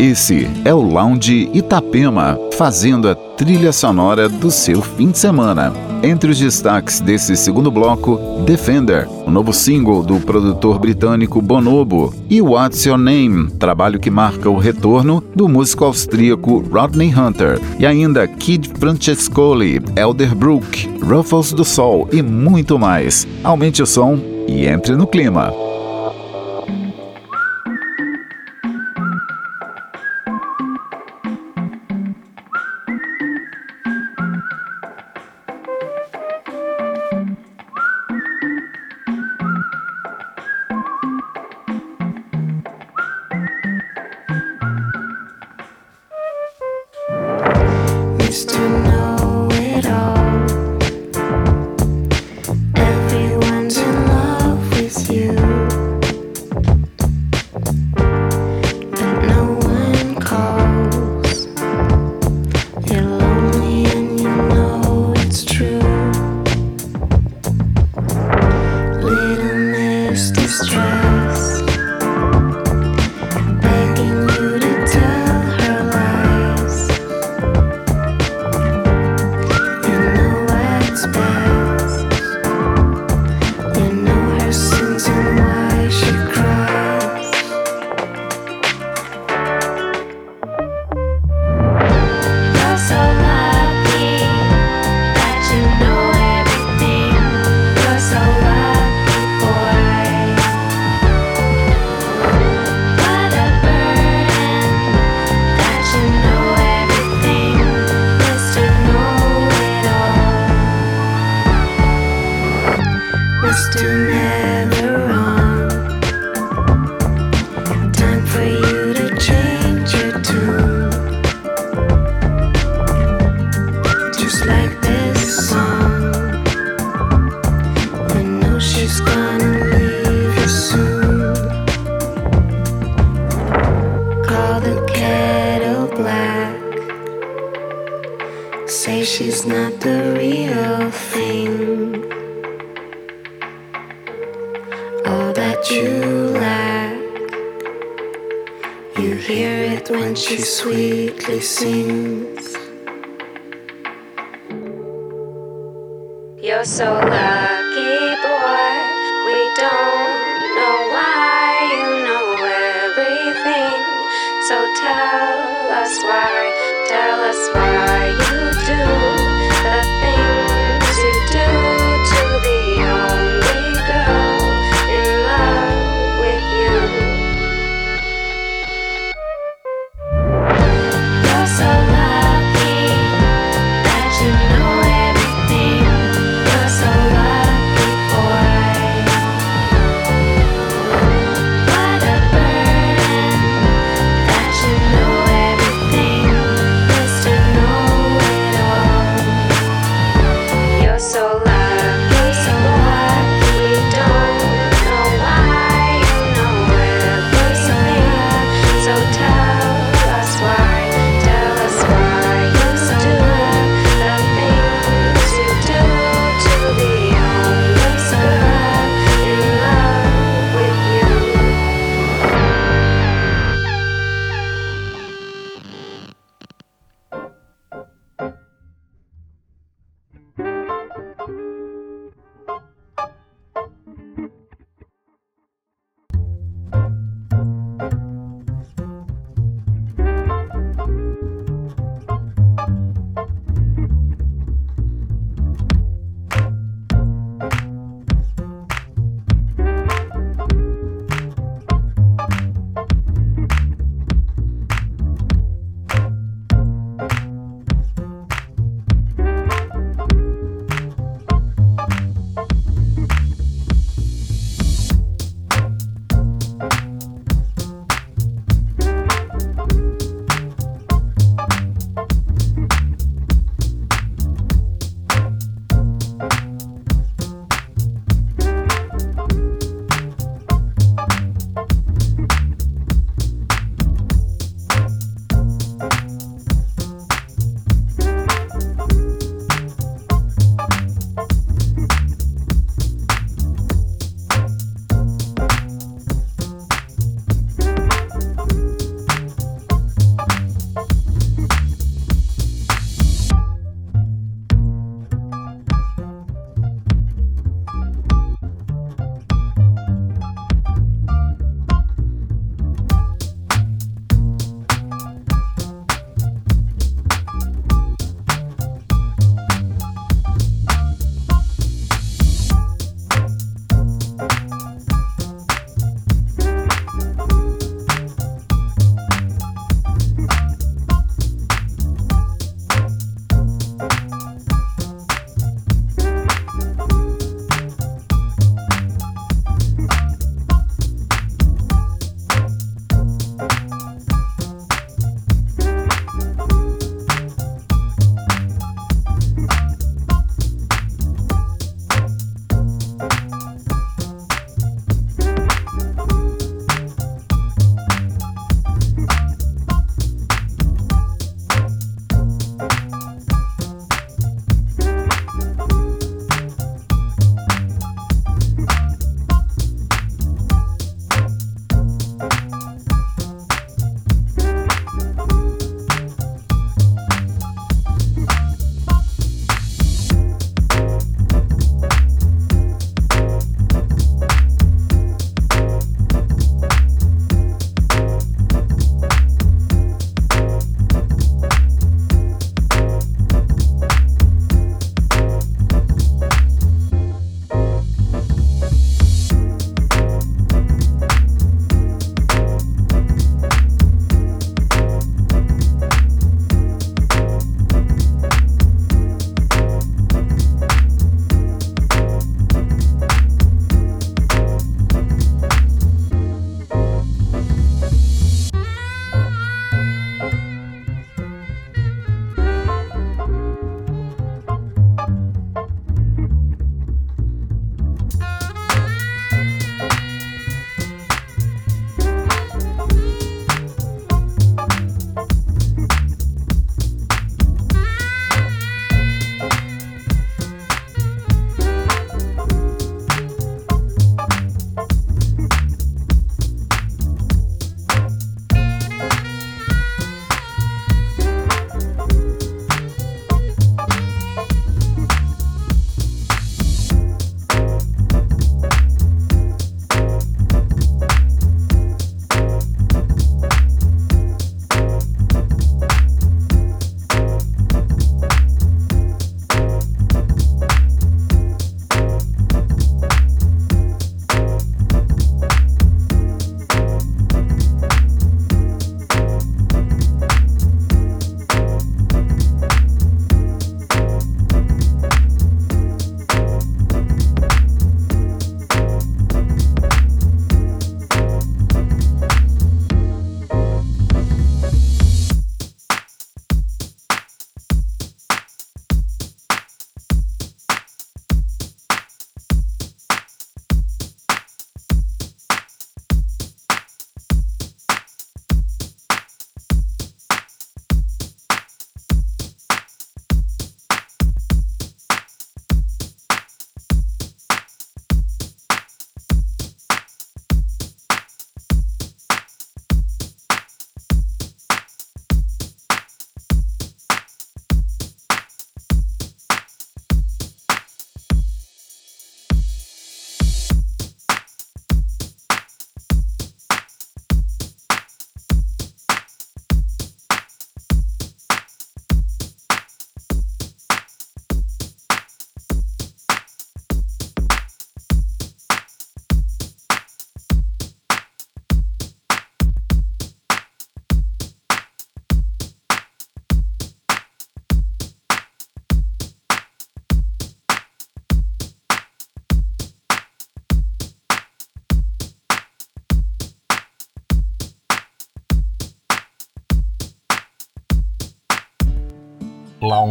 Esse é o Lounge Itapema, fazendo a trilha sonora do seu fim de semana. Entre os destaques desse segundo bloco, Defender, o novo single do produtor britânico Bonobo, e What's Your Name, trabalho que marca o retorno do músico austríaco Rodney Hunter, e ainda Kid Francescoli, Elderbrook, Ruffles do Sol e muito mais. Aumente o som e entre no clima.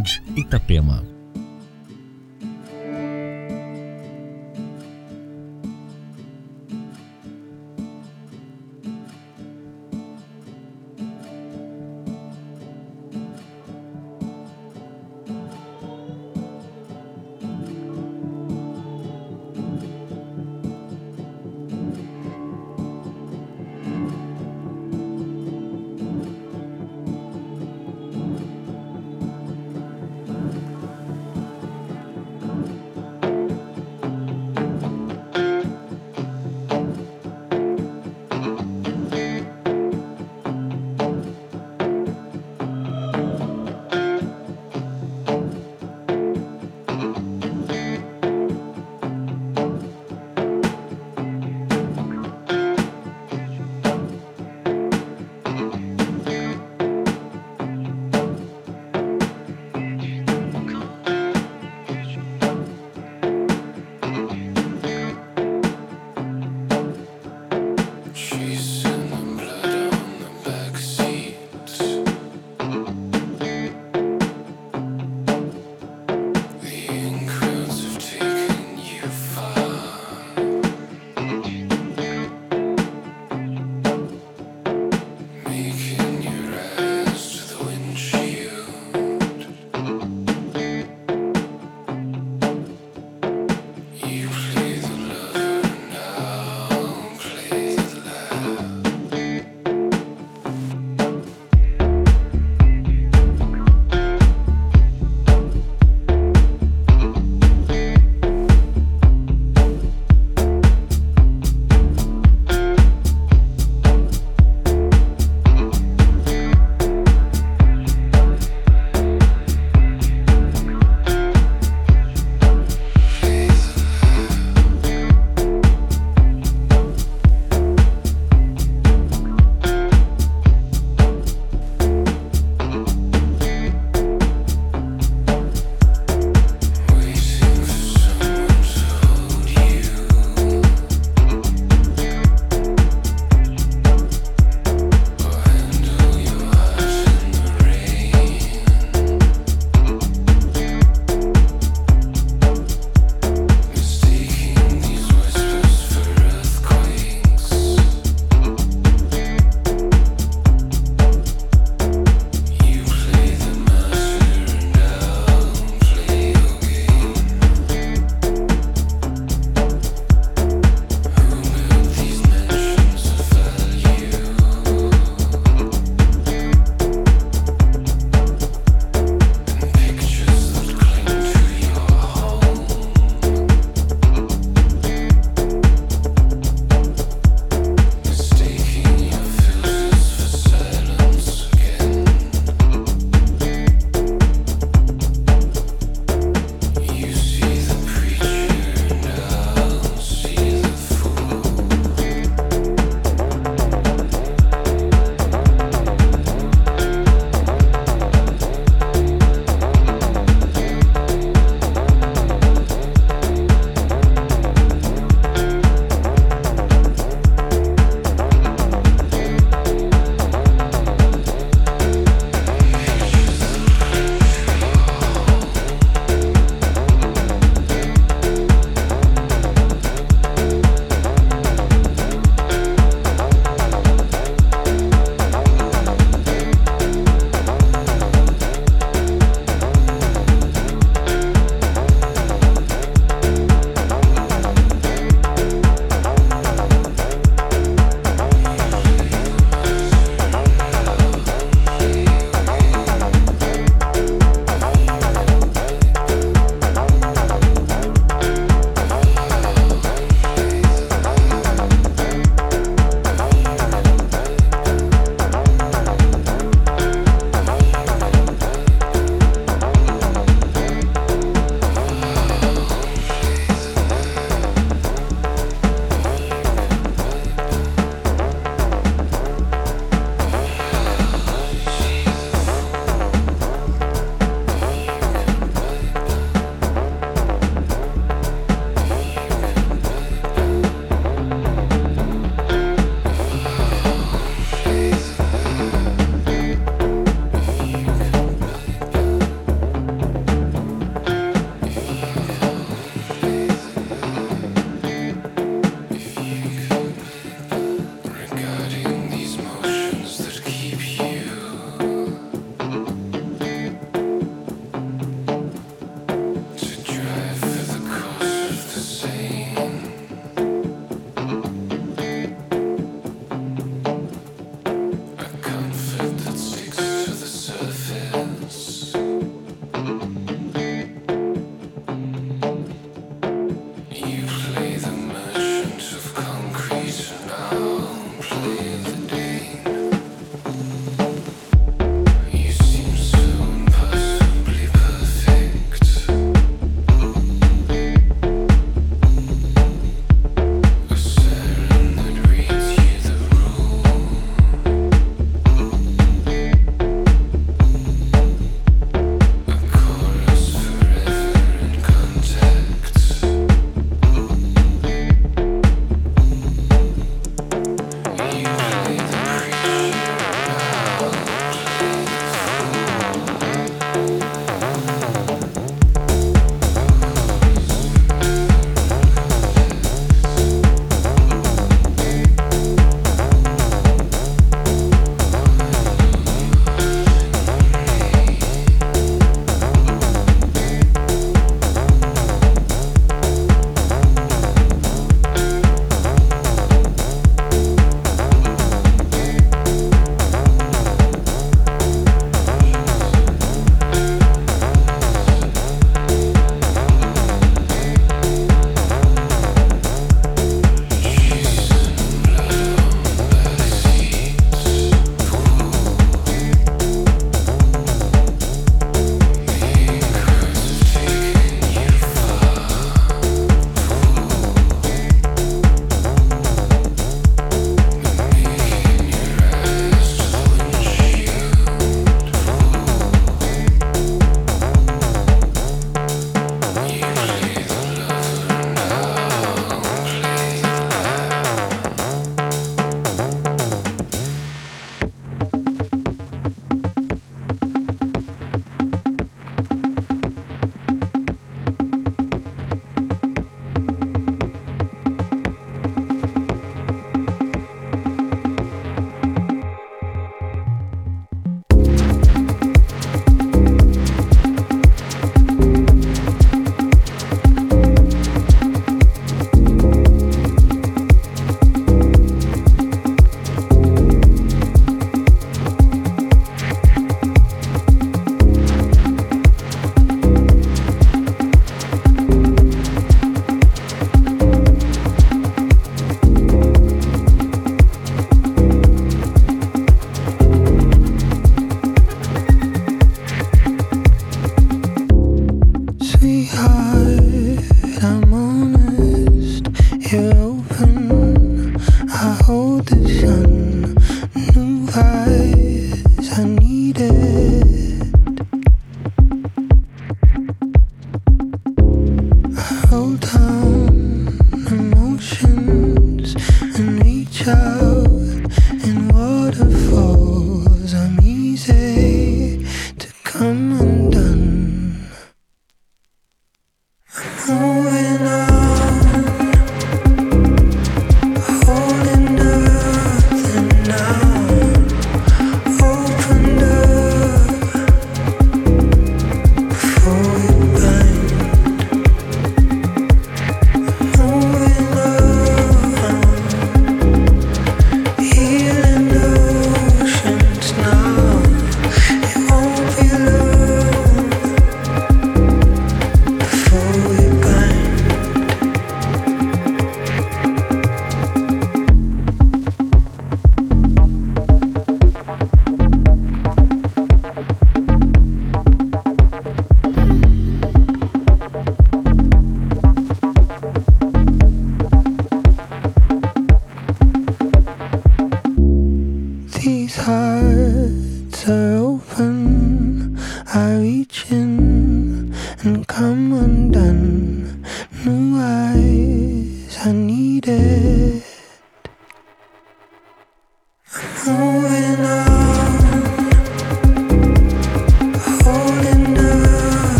Lounge Itapema.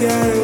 get.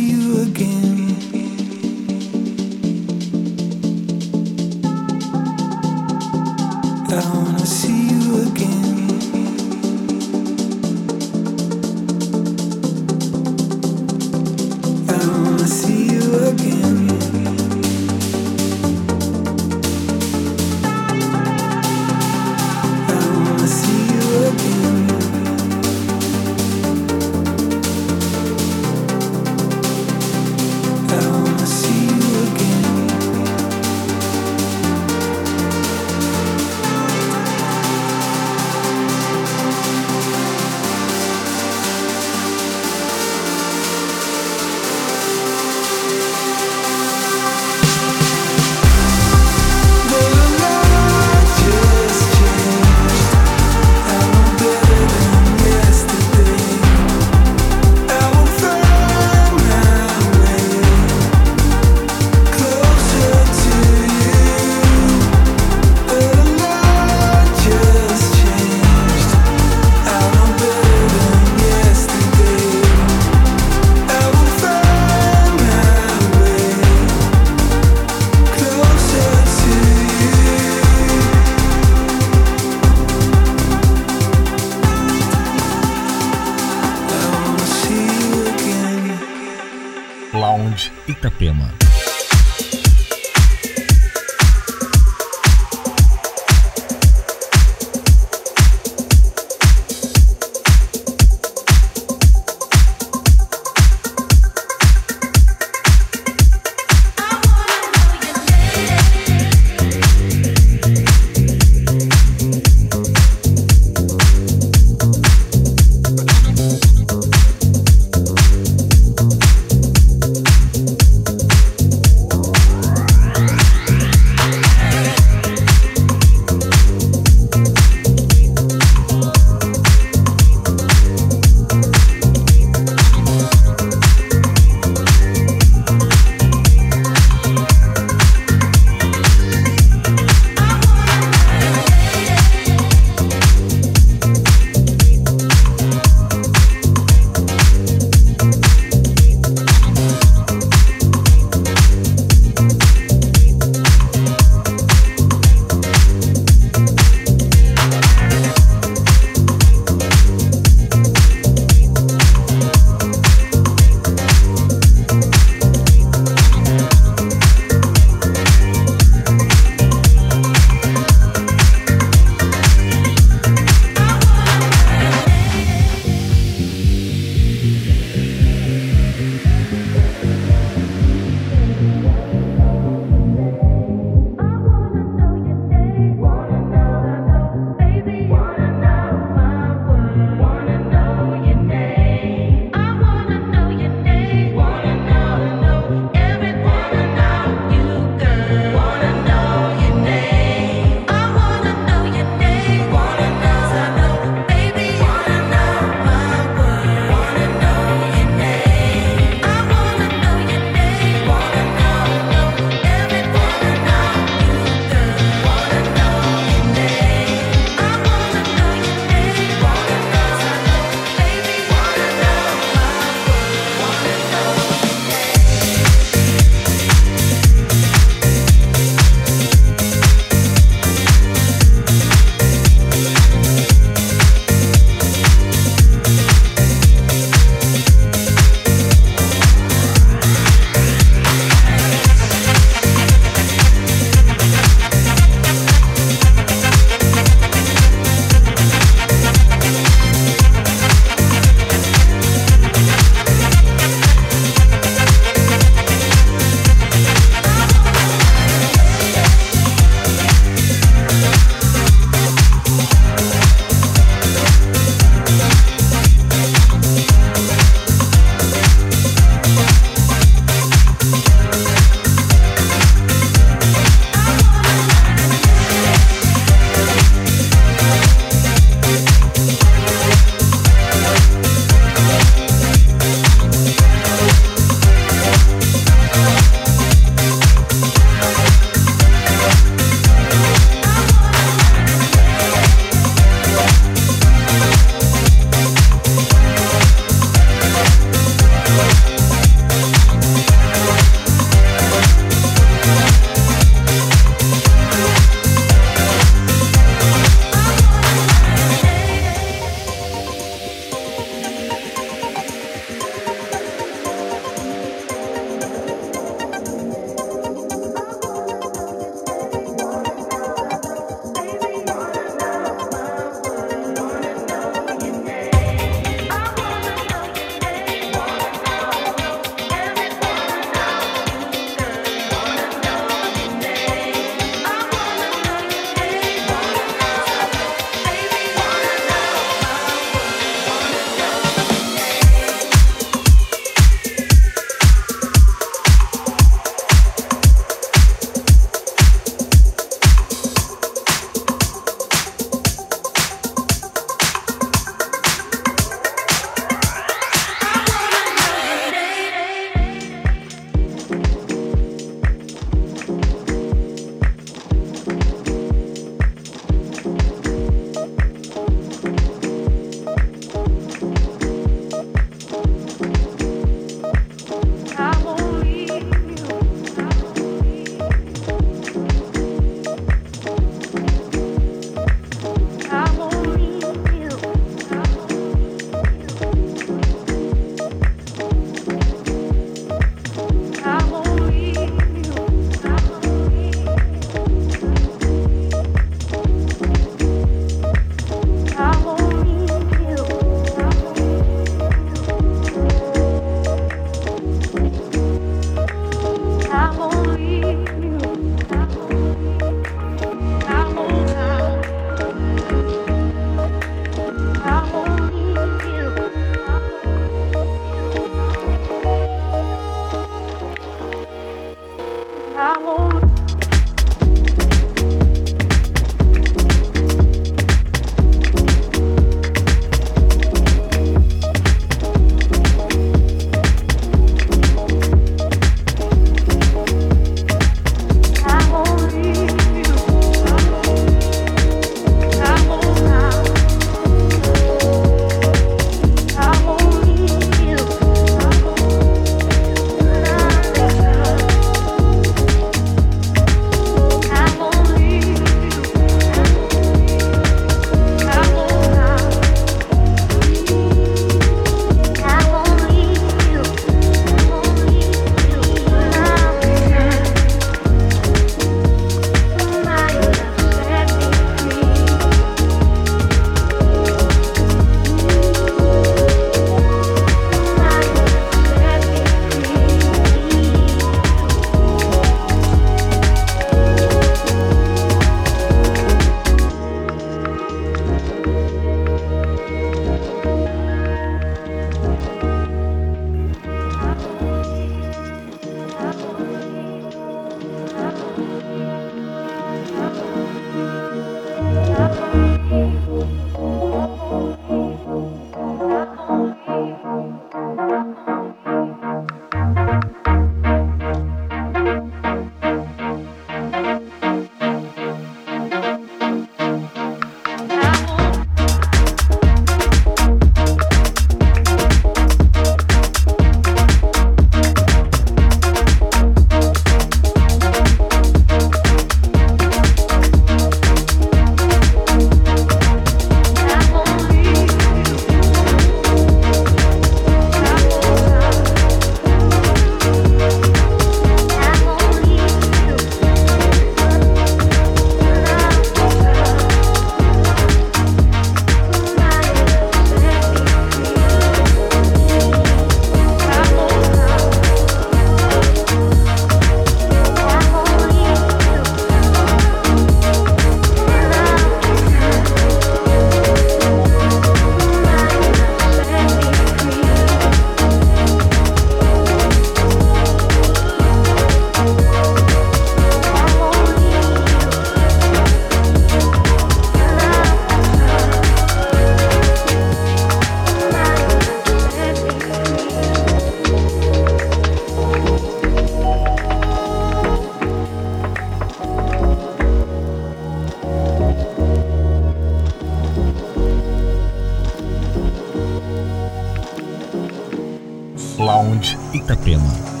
Lounge Itapema.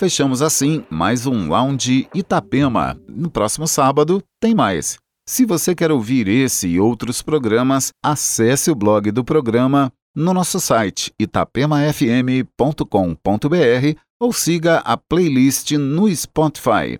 Fechamos assim mais um Lounge Itapema. No próximo sábado tem mais. Se você quer ouvir esse e outros programas, acesse o blog do programa no nosso site itapemafm.com.br ou siga a playlist no Spotify.